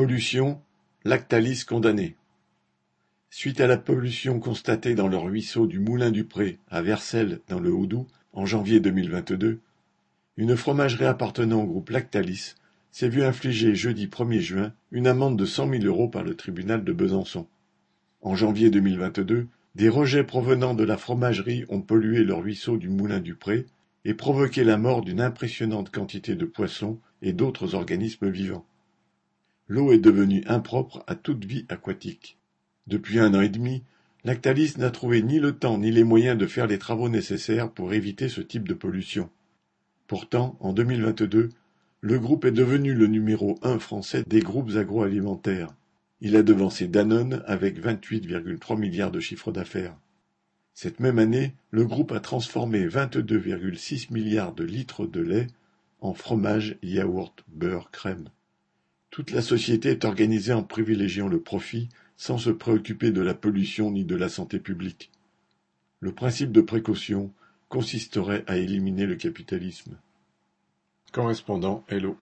Pollution, Lactalis condamné. Suite à la pollution constatée dans le ruisseau du Moulin du Pré à Vercelles dans le Haut-Doubs en janvier 2022, une fromagerie appartenant au groupe Lactalis s'est vue infliger jeudi 1er juin une amende de 100 000 euros par le tribunal de Besançon. En janvier 2022, des rejets provenant de la fromagerie ont pollué le ruisseau du Moulin du Pré et provoqué la mort d'une impressionnante quantité de poissons et d'autres organismes vivants. L'eau est devenue impropre à toute vie aquatique. Depuis un an et demi, Lactalis n'a trouvé ni le temps ni les moyens de faire les travaux nécessaires pour éviter ce type de pollution. Pourtant, en 2022, le groupe est devenu le numéro un français des groupes agroalimentaires. Il a devancé Danone avec 28,3 milliards de chiffre d'affaires. Cette même année, le groupe a transformé 22,6 milliards de litres de lait en fromage, yaourt, beurre, crème. Toute la société est organisée en privilégiant le profit sans se préoccuper de la pollution ni de la santé publique. Le principe de précaution consisterait à éliminer le capitalisme. Correspondant Hello.